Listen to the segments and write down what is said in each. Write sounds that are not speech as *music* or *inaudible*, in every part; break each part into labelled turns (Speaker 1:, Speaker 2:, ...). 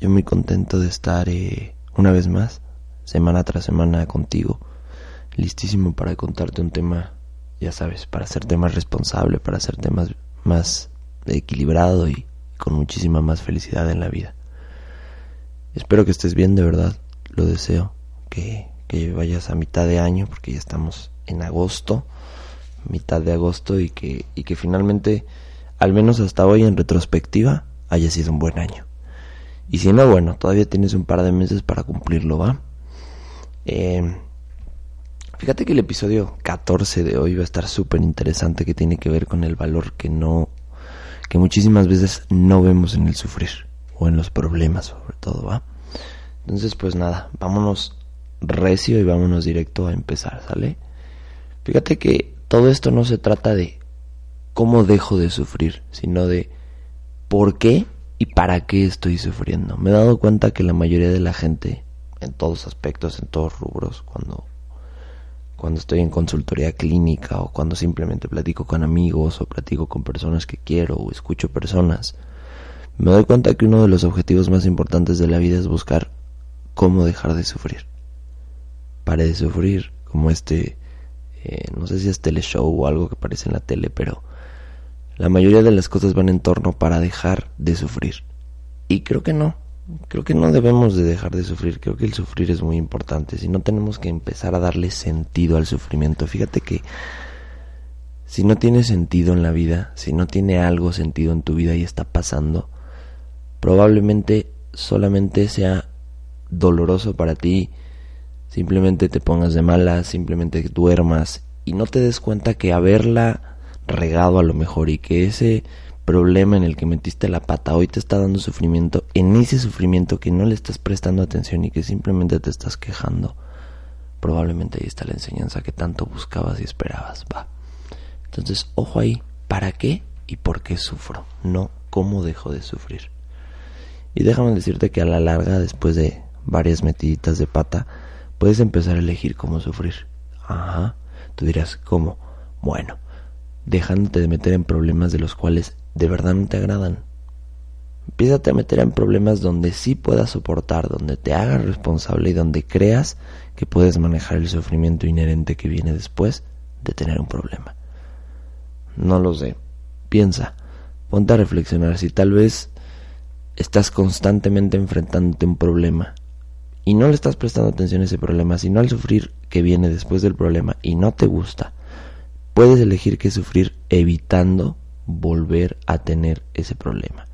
Speaker 1: Yo muy contento de estar eh, una vez más, semana tras semana contigo, listísimo para contarte un tema, ya sabes, para hacerte más responsable, para hacerte más, más equilibrado y con muchísima más felicidad en la vida. Espero que estés bien, de verdad, lo deseo, que, que vayas a mitad de año, porque ya estamos en agosto, mitad de agosto, y que, y que finalmente, al menos hasta hoy en retrospectiva, haya sido un buen año. Y si no, bueno, todavía tienes un par de meses para cumplirlo, ¿va? Eh, fíjate que el episodio 14 de hoy va a estar súper interesante que tiene que ver con el valor que no, que muchísimas veces no vemos en el sufrir o en los problemas sobre todo, ¿va? Entonces, pues nada, vámonos recio y vámonos directo a empezar, ¿sale? Fíjate que todo esto no se trata de cómo dejo de sufrir, sino de por qué y para qué estoy sufriendo. Me he dado cuenta que la mayoría de la gente, en todos aspectos, en todos rubros, cuando, cuando estoy en consultoría clínica o cuando simplemente platico con amigos o platico con personas que quiero o escucho personas, me doy cuenta que uno de los objetivos más importantes de la vida es buscar cómo dejar de sufrir. Pare de sufrir, como este, eh, no sé si es teleshow o algo que aparece en la tele, pero la mayoría de las cosas van en torno para dejar de sufrir. Y creo que no. Creo que no debemos de dejar de sufrir. Creo que el sufrir es muy importante. Si no tenemos que empezar a darle sentido al sufrimiento. Fíjate que si no tiene sentido en la vida, si no tiene algo sentido en tu vida y está pasando, probablemente solamente sea doloroso para ti, simplemente te pongas de mala, simplemente duermas y no te des cuenta que haberla regado a lo mejor y que ese problema en el que metiste la pata hoy te está dando sufrimiento, en ese sufrimiento que no le estás prestando atención y que simplemente te estás quejando, probablemente ahí está la enseñanza que tanto buscabas y esperabas, va. Entonces, ojo ahí, ¿para qué y por qué sufro? No cómo dejo de sufrir. Y déjame decirte que a la larga, después de varias metiditas de pata, puedes empezar a elegir cómo sufrir. Ajá. Tú dirás, ¿cómo? Bueno, dejándote de meter en problemas de los cuales de verdad no te agradan. Empiezate a meter en problemas donde sí puedas soportar, donde te hagas responsable y donde creas que puedes manejar el sufrimiento inherente que viene después de tener un problema. No lo sé. Piensa, ponte a reflexionar si tal vez estás constantemente enfrentándote a un problema y no le estás prestando atención a ese problema, sino al sufrir que viene después del problema y no te gusta puedes elegir que sufrir evitando volver a tener ese problema.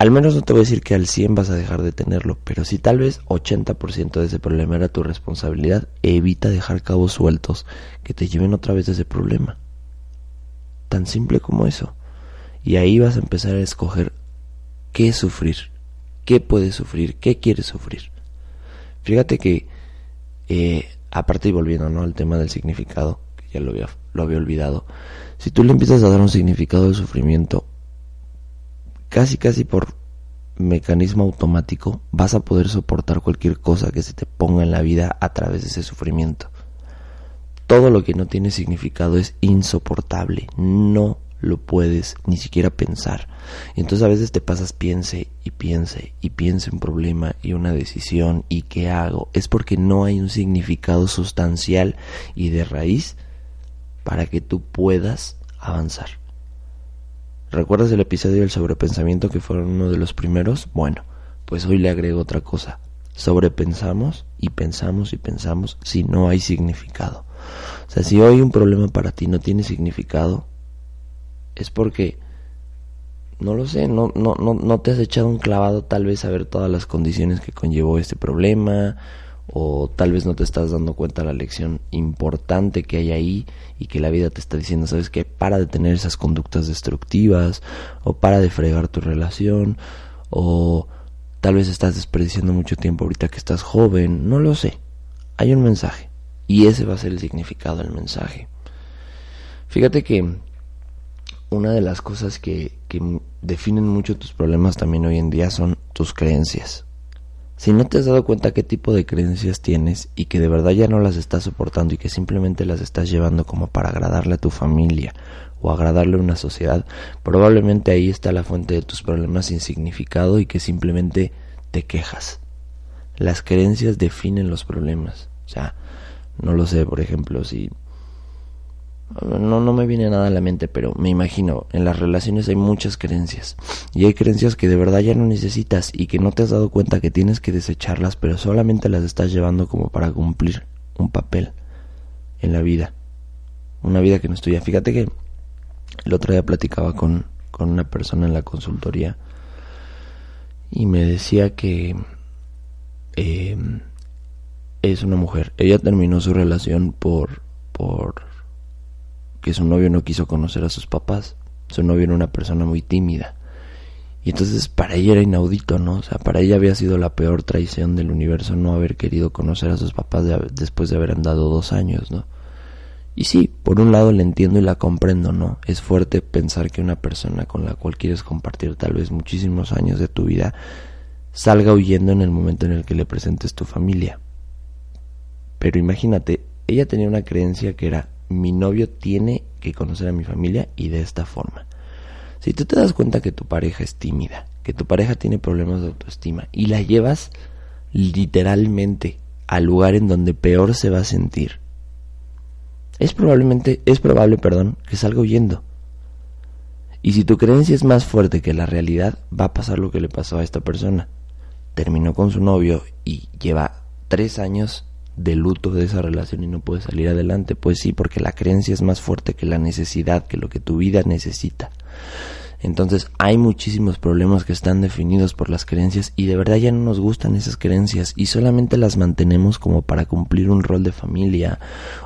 Speaker 1: Al menos no te voy a decir que al 100 vas a dejar de tenerlo, pero si tal vez 80% de ese problema era tu responsabilidad, evita dejar cabos sueltos que te lleven otra vez a ese problema. Tan simple como eso. Y ahí vas a empezar a escoger qué sufrir, qué puedes sufrir, qué quieres sufrir. Fíjate que, eh, aparte y volviendo al tema del significado, ya lo había lo había olvidado. Si tú le empiezas a dar un significado de sufrimiento, casi casi por mecanismo automático, vas a poder soportar cualquier cosa que se te ponga en la vida a través de ese sufrimiento. Todo lo que no tiene significado es insoportable, no lo puedes ni siquiera pensar. Y entonces a veces te pasas piense y piense y piense un problema y una decisión y qué hago. Es porque no hay un significado sustancial y de raíz para que tú puedas avanzar. ¿Recuerdas el episodio del sobrepensamiento que fue uno de los primeros? Bueno, pues hoy le agrego otra cosa. Sobrepensamos y pensamos y pensamos si no hay significado. O sea, si hoy un problema para ti no tiene significado, es porque, no lo sé, no, no, no, no te has echado un clavado tal vez a ver todas las condiciones que conllevó este problema o tal vez no te estás dando cuenta de la lección importante que hay ahí y que la vida te está diciendo, sabes que para de tener esas conductas destructivas o para de fregar tu relación o Tal vez estás desperdiciando mucho tiempo ahorita que estás joven, no lo sé. Hay un mensaje y ese va a ser el significado del mensaje. Fíjate que una de las cosas que, que definen mucho tus problemas también hoy en día son tus creencias. Si no te has dado cuenta qué tipo de creencias tienes y que de verdad ya no las estás soportando y que simplemente las estás llevando como para agradarle a tu familia o agradarle a una sociedad, probablemente ahí está la fuente de tus problemas sin significado y que simplemente te quejas. Las creencias definen los problemas. O sea, no lo sé, por ejemplo, si no, no me viene nada a la mente, pero me imagino, en las relaciones hay muchas creencias. Y hay creencias que de verdad ya no necesitas y que no te has dado cuenta que tienes que desecharlas, pero solamente las estás llevando como para cumplir un papel en la vida. Una vida que no es tuya. Fíjate que el otro día platicaba con, con una persona en la consultoría y me decía que eh, es una mujer. Ella terminó su relación por, por que su novio no quiso conocer a sus papás. Su novio era una persona muy tímida. Y entonces para ella era inaudito, ¿no? O sea, para ella había sido la peor traición del universo no haber querido conocer a sus papás después de haber andado dos años, ¿no? Y sí, por un lado le entiendo y la comprendo, ¿no? Es fuerte pensar que una persona con la cual quieres compartir tal vez muchísimos años de tu vida salga huyendo en el momento en el que le presentes tu familia. Pero imagínate, ella tenía una creencia que era mi novio tiene que conocer a mi familia y de esta forma. Si tú te das cuenta que tu pareja es tímida, que tu pareja tiene problemas de autoestima y la llevas literalmente al lugar en donde peor se va a sentir, es probablemente, es probable, perdón, que salga huyendo. Y si tu creencia es más fuerte que la realidad, va a pasar lo que le pasó a esta persona. Terminó con su novio y lleva tres años de luto de esa relación y no puede salir adelante. Pues sí, porque la creencia es más fuerte que la necesidad, que lo que tu vida necesita. Entonces hay muchísimos problemas que están definidos por las creencias y de verdad ya no nos gustan esas creencias y solamente las mantenemos como para cumplir un rol de familia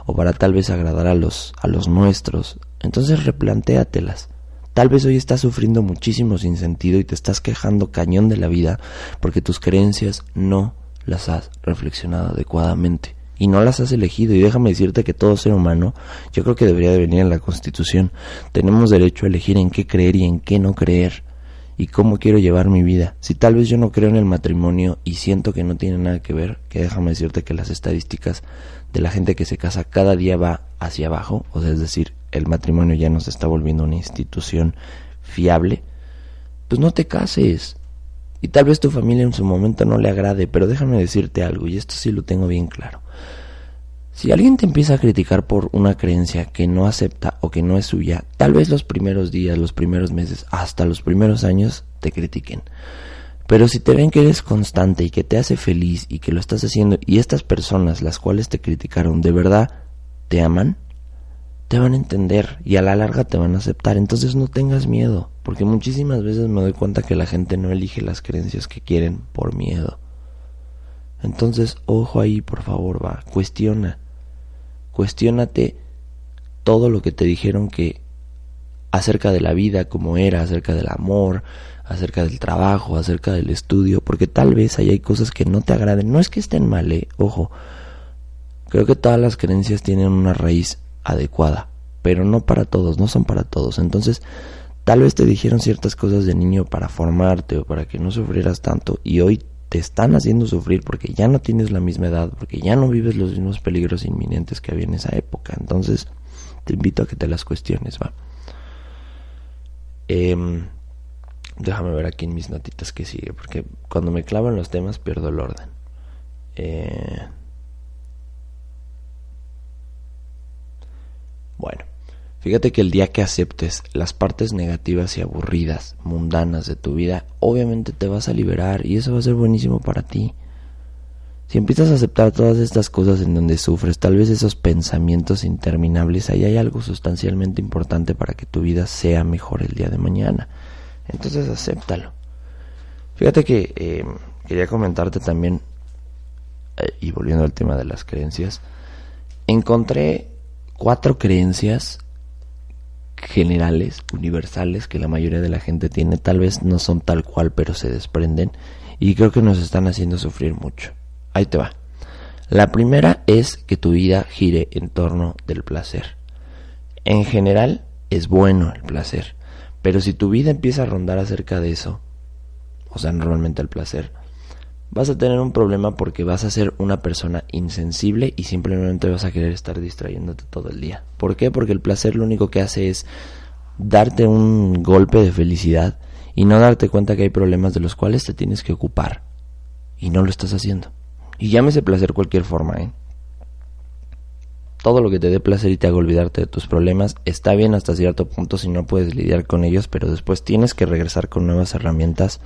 Speaker 1: o para tal vez agradar a los a los nuestros. Entonces replantéatelas. Tal vez hoy estás sufriendo muchísimo sin sentido y te estás quejando cañón de la vida porque tus creencias no las has reflexionado adecuadamente y no las has elegido. Y déjame decirte que todo ser humano, yo creo que debería de venir en la Constitución. Tenemos derecho a elegir en qué creer y en qué no creer y cómo quiero llevar mi vida. Si tal vez yo no creo en el matrimonio y siento que no tiene nada que ver, que déjame decirte que las estadísticas de la gente que se casa cada día va hacia abajo, o es decir, el matrimonio ya no se está volviendo una institución fiable, pues no te cases. Y tal vez tu familia en su momento no le agrade, pero déjame decirte algo, y esto sí lo tengo bien claro. Si alguien te empieza a criticar por una creencia que no acepta o que no es suya, tal vez los primeros días, los primeros meses, hasta los primeros años te critiquen. Pero si te ven que eres constante y que te hace feliz y que lo estás haciendo y estas personas las cuales te criticaron de verdad te aman, te van a entender y a la larga te van a aceptar. Entonces no tengas miedo, porque muchísimas veces me doy cuenta que la gente no elige las creencias que quieren por miedo. Entonces, ojo ahí, por favor, va, cuestiona. Cuestiónate todo lo que te dijeron que acerca de la vida como era, acerca del amor, acerca del trabajo, acerca del estudio, porque tal vez ahí hay cosas que no te agraden. No es que estén mal, eh, ojo. Creo que todas las creencias tienen una raíz adecuada, pero no para todos, no son para todos. Entonces, tal vez te dijeron ciertas cosas de niño para formarte o para que no sufrieras tanto y hoy te están haciendo sufrir porque ya no tienes la misma edad, porque ya no vives los mismos peligros inminentes que había en esa época. Entonces, te invito a que te las cuestiones, va. Em, déjame ver aquí en mis notitas que sigue, porque cuando me clavan los temas pierdo el orden. Eh, Bueno, fíjate que el día que aceptes las partes negativas y aburridas, mundanas de tu vida, obviamente te vas a liberar y eso va a ser buenísimo para ti. Si empiezas a aceptar todas estas cosas en donde sufres, tal vez esos pensamientos interminables, ahí hay algo sustancialmente importante para que tu vida sea mejor el día de mañana. Entonces acéptalo. Fíjate que eh, quería comentarte también, eh, y volviendo al tema de las creencias, encontré cuatro creencias generales, universales, que la mayoría de la gente tiene, tal vez no son tal cual, pero se desprenden y creo que nos están haciendo sufrir mucho. Ahí te va. La primera es que tu vida gire en torno del placer. En general es bueno el placer, pero si tu vida empieza a rondar acerca de eso, o sea, normalmente el placer, vas a tener un problema porque vas a ser una persona insensible y simplemente vas a querer estar distrayéndote todo el día. ¿Por qué? Porque el placer lo único que hace es darte un golpe de felicidad y no darte cuenta que hay problemas de los cuales te tienes que ocupar y no lo estás haciendo. Y llámese placer cualquier forma, ¿eh? Todo lo que te dé placer y te haga olvidarte de tus problemas está bien hasta cierto punto si no puedes lidiar con ellos, pero después tienes que regresar con nuevas herramientas,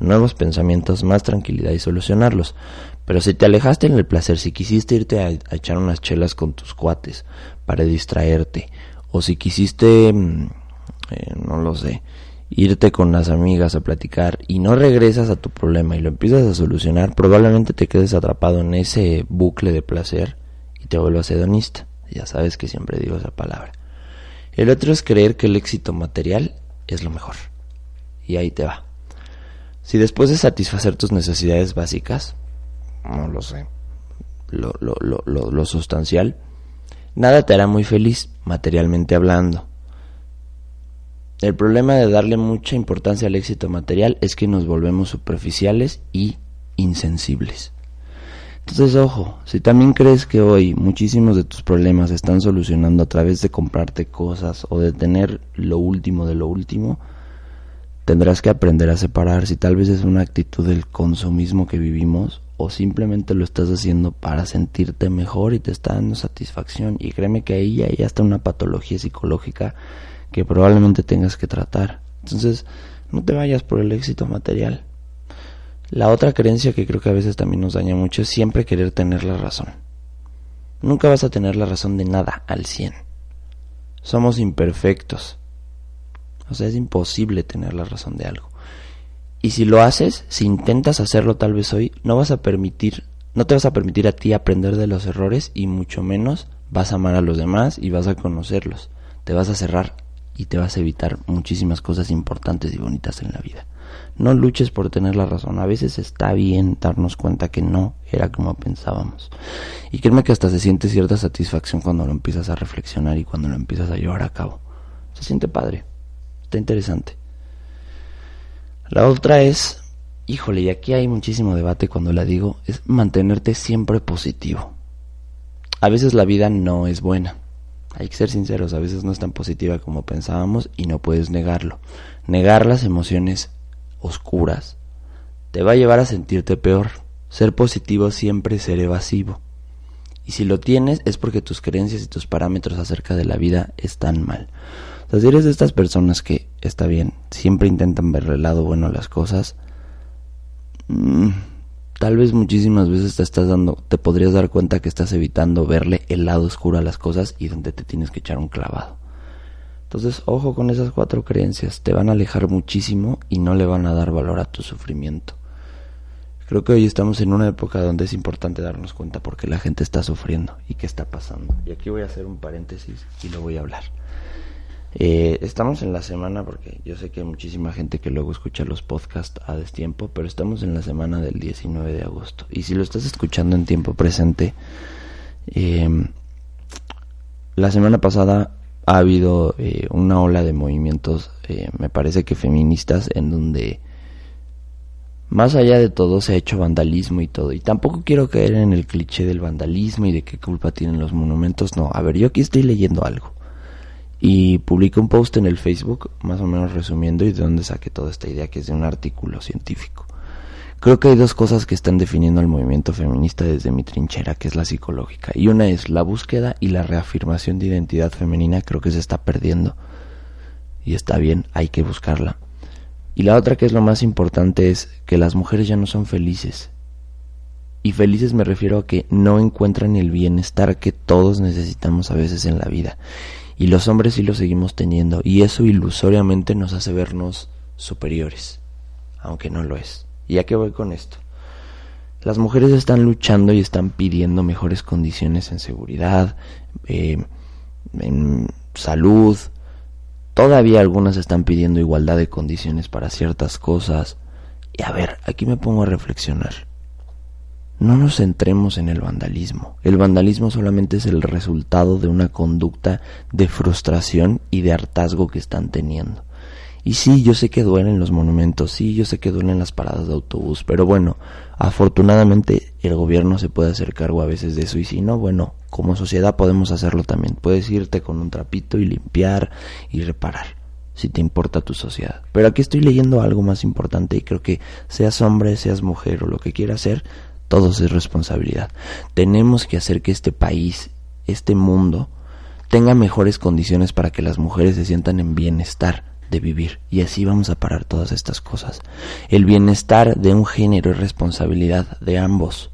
Speaker 1: nuevos pensamientos, más tranquilidad y solucionarlos. Pero si te alejaste en el placer, si quisiste irte a, echar unas chelas con tus cuates para distraerte, o si quisiste, mm, eh, no lo sé, irte con las amigas a platicar y no regresas a tu problema y lo empiezas a solucionar, probablemente te quedes atrapado en ese bucle de placer y te vuelvas hedonista. Ya sabes que siempre digo esa palabra. El otro es creer que el éxito material es lo mejor. Y ahí te va. Si después de satisfacer tus necesidades básicas, no lo sé, lo, lo, lo, lo sustancial, nada te hará muy feliz, materialmente hablando. El problema de darle mucha importancia al éxito material es que nos volvemos superficiales y insensibles. Entonces, ojo, si también crees que hoy muchísimos de tus problemas se están solucionando a través de comprarte cosas o de tener lo último de lo último, tendrás que aprender a separar si tal vez es una actitud del consumismo que vivimos o simplemente lo estás haciendo para sentirte mejor y te está dando satisfacción. Y créeme que ahí hay hasta una patología psicológica que probablemente tengas que tratar. Entonces, no te vayas por el éxito material. La otra creencia que creo que a veces también nos daña mucho es siempre querer tener la razón. Nunca vas a tener la razón de nada al 100. Somos imperfectos. O sea, es imposible tener la razón de algo. Y si lo haces, si intentas hacerlo tal vez hoy, no vas a permitir, no te vas a permitir a ti aprender de los errores y mucho menos vas a amar a los demás y vas a conocerlos. Te vas a cerrar y te vas a evitar muchísimas cosas importantes y bonitas en la vida. No luches por tener la razón. A veces está bien darnos cuenta que no era como pensábamos. Y créeme que hasta se siente cierta satisfacción cuando lo empiezas a reflexionar y cuando lo empiezas a llevar a cabo. Se siente padre. Está interesante. La otra es, híjole, y aquí hay muchísimo debate cuando la digo, es mantenerte siempre positivo. A veces la vida no es buena. Hay que ser sinceros, a veces no es tan positiva como pensábamos y no puedes negarlo. Negar las emociones oscuras te va a llevar a sentirte peor. Ser positivo siempre ser evasivo. Y si lo tienes es porque tus creencias y tus parámetros acerca de la vida están mal. Si eres de estas personas que, está bien, siempre intentan ver el lado bueno a las cosas, mm, tal vez muchísimas veces te estás dando, te podrías dar cuenta que estás evitando verle el lado oscuro a las cosas y donde te tienes que echar un clavado. Entonces, ojo con esas cuatro creencias, te van a alejar muchísimo y no le van a dar valor a tu sufrimiento. Creo que hoy estamos en una época donde es importante darnos cuenta porque la gente está sufriendo y qué está pasando. Y aquí voy a hacer un paréntesis y lo voy a hablar. Eh, estamos en la semana, porque yo sé que hay muchísima gente que luego escucha los podcasts a destiempo, pero estamos en la semana del 19 de agosto. Y si lo estás escuchando en tiempo presente, em, la semana pasada ha habido eh, una ola de movimientos, eh, me parece que feministas, en donde más allá de todo se ha hecho vandalismo y todo. Y tampoco quiero caer en el cliché del vandalismo y de qué culpa tienen los monumentos. No, a ver, yo aquí estoy leyendo algo y publiqué un post en el Facebook, más o menos resumiendo y de dónde saqué toda esta idea, que es de un artículo científico. Creo que hay dos cosas que están definiendo el movimiento feminista desde mi trinchera, que es la psicológica. Y una es la búsqueda y la reafirmación de identidad femenina, creo que se está perdiendo. Y está bien, hay que buscarla. Y la otra que es lo más importante es que las mujeres ya no son felices. Y felices me refiero a que no encuentran el bienestar que todos necesitamos a veces en la vida y los hombres sí lo seguimos teniendo y eso ilusoriamente nos hace vernos superiores, aunque no lo es. ¿Y a qué voy con esto? Las mujeres están luchando y están pidiendo mejores condiciones en seguridad, eh, en salud. Todavía algunas están pidiendo igualdad de condiciones para ciertas cosas. Y a ver, aquí me pongo a reflexionar. No nos centremos en el vandalismo. El vandalismo solamente es el resultado de una conducta de frustración y de hartazgo que están teniendo. Y sí, yo sé que duelen los monumentos, sí, yo sé que duelen las paradas de autobús, pero bueno, afortunadamente el gobierno se puede hacer cargo a veces de eso y si no, bueno, como sociedad podemos hacerlo también. Puedes irte con un trapito y limpiar y reparar, si te importa tu sociedad. Pero aquí estoy leyendo algo más importante y creo que seas hombre, seas mujer o lo que quieras ser, todos es responsabilidad. Tenemos que hacer que este país, este mundo, tenga mejores condiciones para que las mujeres se sientan en bienestar de vivir. Y así vamos a parar todas estas cosas. El bienestar de un género es responsabilidad de ambos.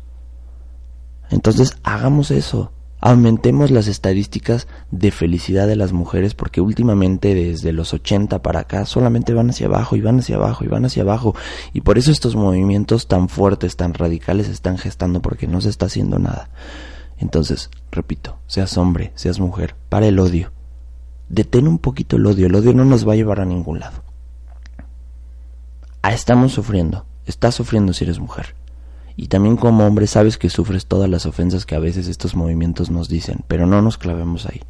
Speaker 1: Entonces hagamos eso. Aumentemos las estadísticas de felicidad de las mujeres porque últimamente desde los 80 para acá solamente van hacia abajo y van hacia abajo y van hacia abajo. Y por eso estos movimientos tan fuertes, tan radicales están gestando porque no se está haciendo nada. Entonces, repito, seas hombre, seas mujer, para el odio detén un poquito el odio. El odio no nos va a llevar a ningún lado. Ah, estamos sufriendo. Estás sufriendo si eres mujer. Y también como hombre sabes que sufres todas las ofensas que a veces estos movimientos nos dicen, pero no nos clavemos ahí.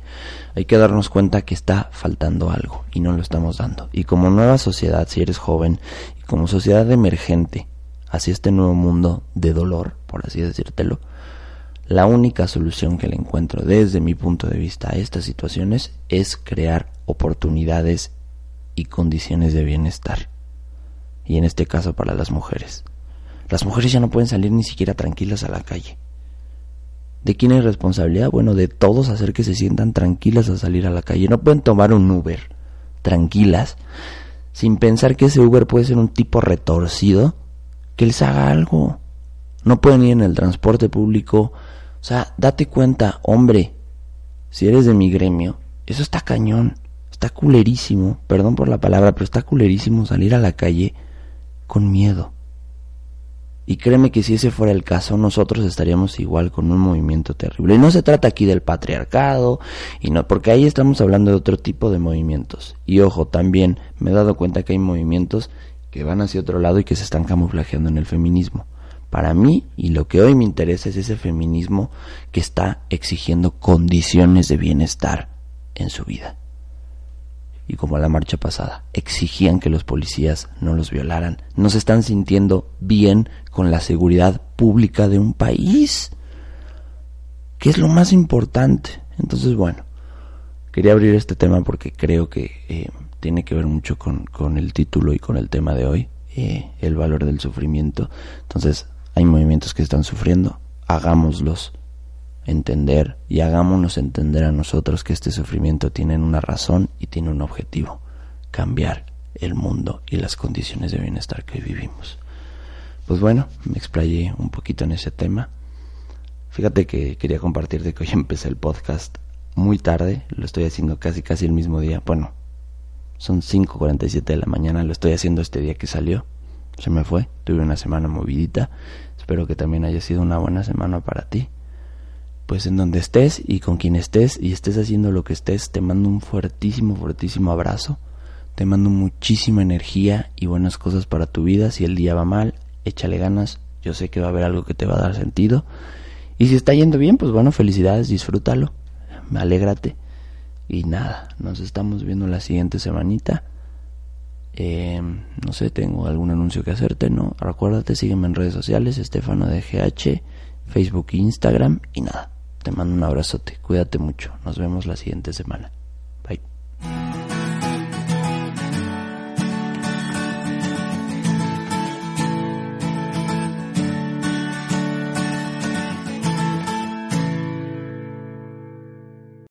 Speaker 1: Hay que darnos cuenta que está faltando algo y no lo estamos dando. Y como nueva sociedad, si eres joven, y como sociedad emergente hacia este nuevo mundo de dolor, por así decírtelo, la única solución que le encuentro desde mi punto de vista a estas situaciones es crear oportunidades y condiciones de bienestar. Y en este caso para las mujeres. Las mujeres ya no pueden salir ni siquiera tranquilas a la calle. ¿De quién es responsabilidad? Bueno, de todos hacer que se sientan tranquilas a salir a la calle. No pueden tomar un Uber tranquilas sin pensar que ese Uber puede ser un tipo retorcido que les haga algo. No pueden ir en el transporte público o sea, date cuenta, hombre, si eres de mi gremio, eso está cañón, está culerísimo, perdón por la palabra, pero está culerísimo salir a la calle con miedo. Y créeme que si ese fuera el caso, nosotros estaríamos igual con un movimiento terrible. Y no se trata aquí del patriarcado, y no, porque ahí estamos hablando de otro tipo de movimientos. Y ojo, también me he dado cuenta que hay movimientos que van hacia otro lado y que se están camuflajeando en el feminismo. Para mí, y lo que hoy me interesa es ese feminismo que está exigiendo condiciones de bienestar en su vida. Y como la marcha pasada, exigían que los policías no los violaran, no se están sintiendo bien con la seguridad pública de un país, que es lo más importante. Entonces, bueno, quería abrir este tema porque creo que eh, tiene que ver mucho con, el título y con el tema de hoy, eh, el valor del sufrimiento. Entonces, hay movimientos que están sufriendo, hagámoslos entender y hagámonos entender a nosotros que este sufrimiento tiene una razón y tiene un objetivo, cambiar el mundo y las condiciones de bienestar que vivimos. Pues bueno, me explayé un poquito en ese tema. Fíjate que quería compartirte que hoy *laughs* empecé el podcast muy tarde, lo estoy haciendo casi casi el mismo día. Bueno, son 5.47 de la mañana, lo estoy haciendo este día que salió se me fue, tuve una semana movidita, espero que también haya sido una buena semana para ti. Pues en donde estés y con quien estés y estés haciendo lo que estés, te mando un fuertísimo, fuertísimo abrazo, te mando muchísima energía y buenas cosas para tu vida, si el día va mal, échale ganas, yo sé que va a haber algo que te va a dar sentido. Y si está yendo bien, pues bueno, felicidades, disfrútalo, alégrate. Y nada, nos estamos viendo la siguiente semanita. Eh, no sé, tengo algún anuncio que hacerte, ¿no? Recuérdate, sígueme en redes sociales, Estefano de Facebook e Instagram y nada. Te mando un abrazote, cuídate mucho, nos vemos la siguiente semana.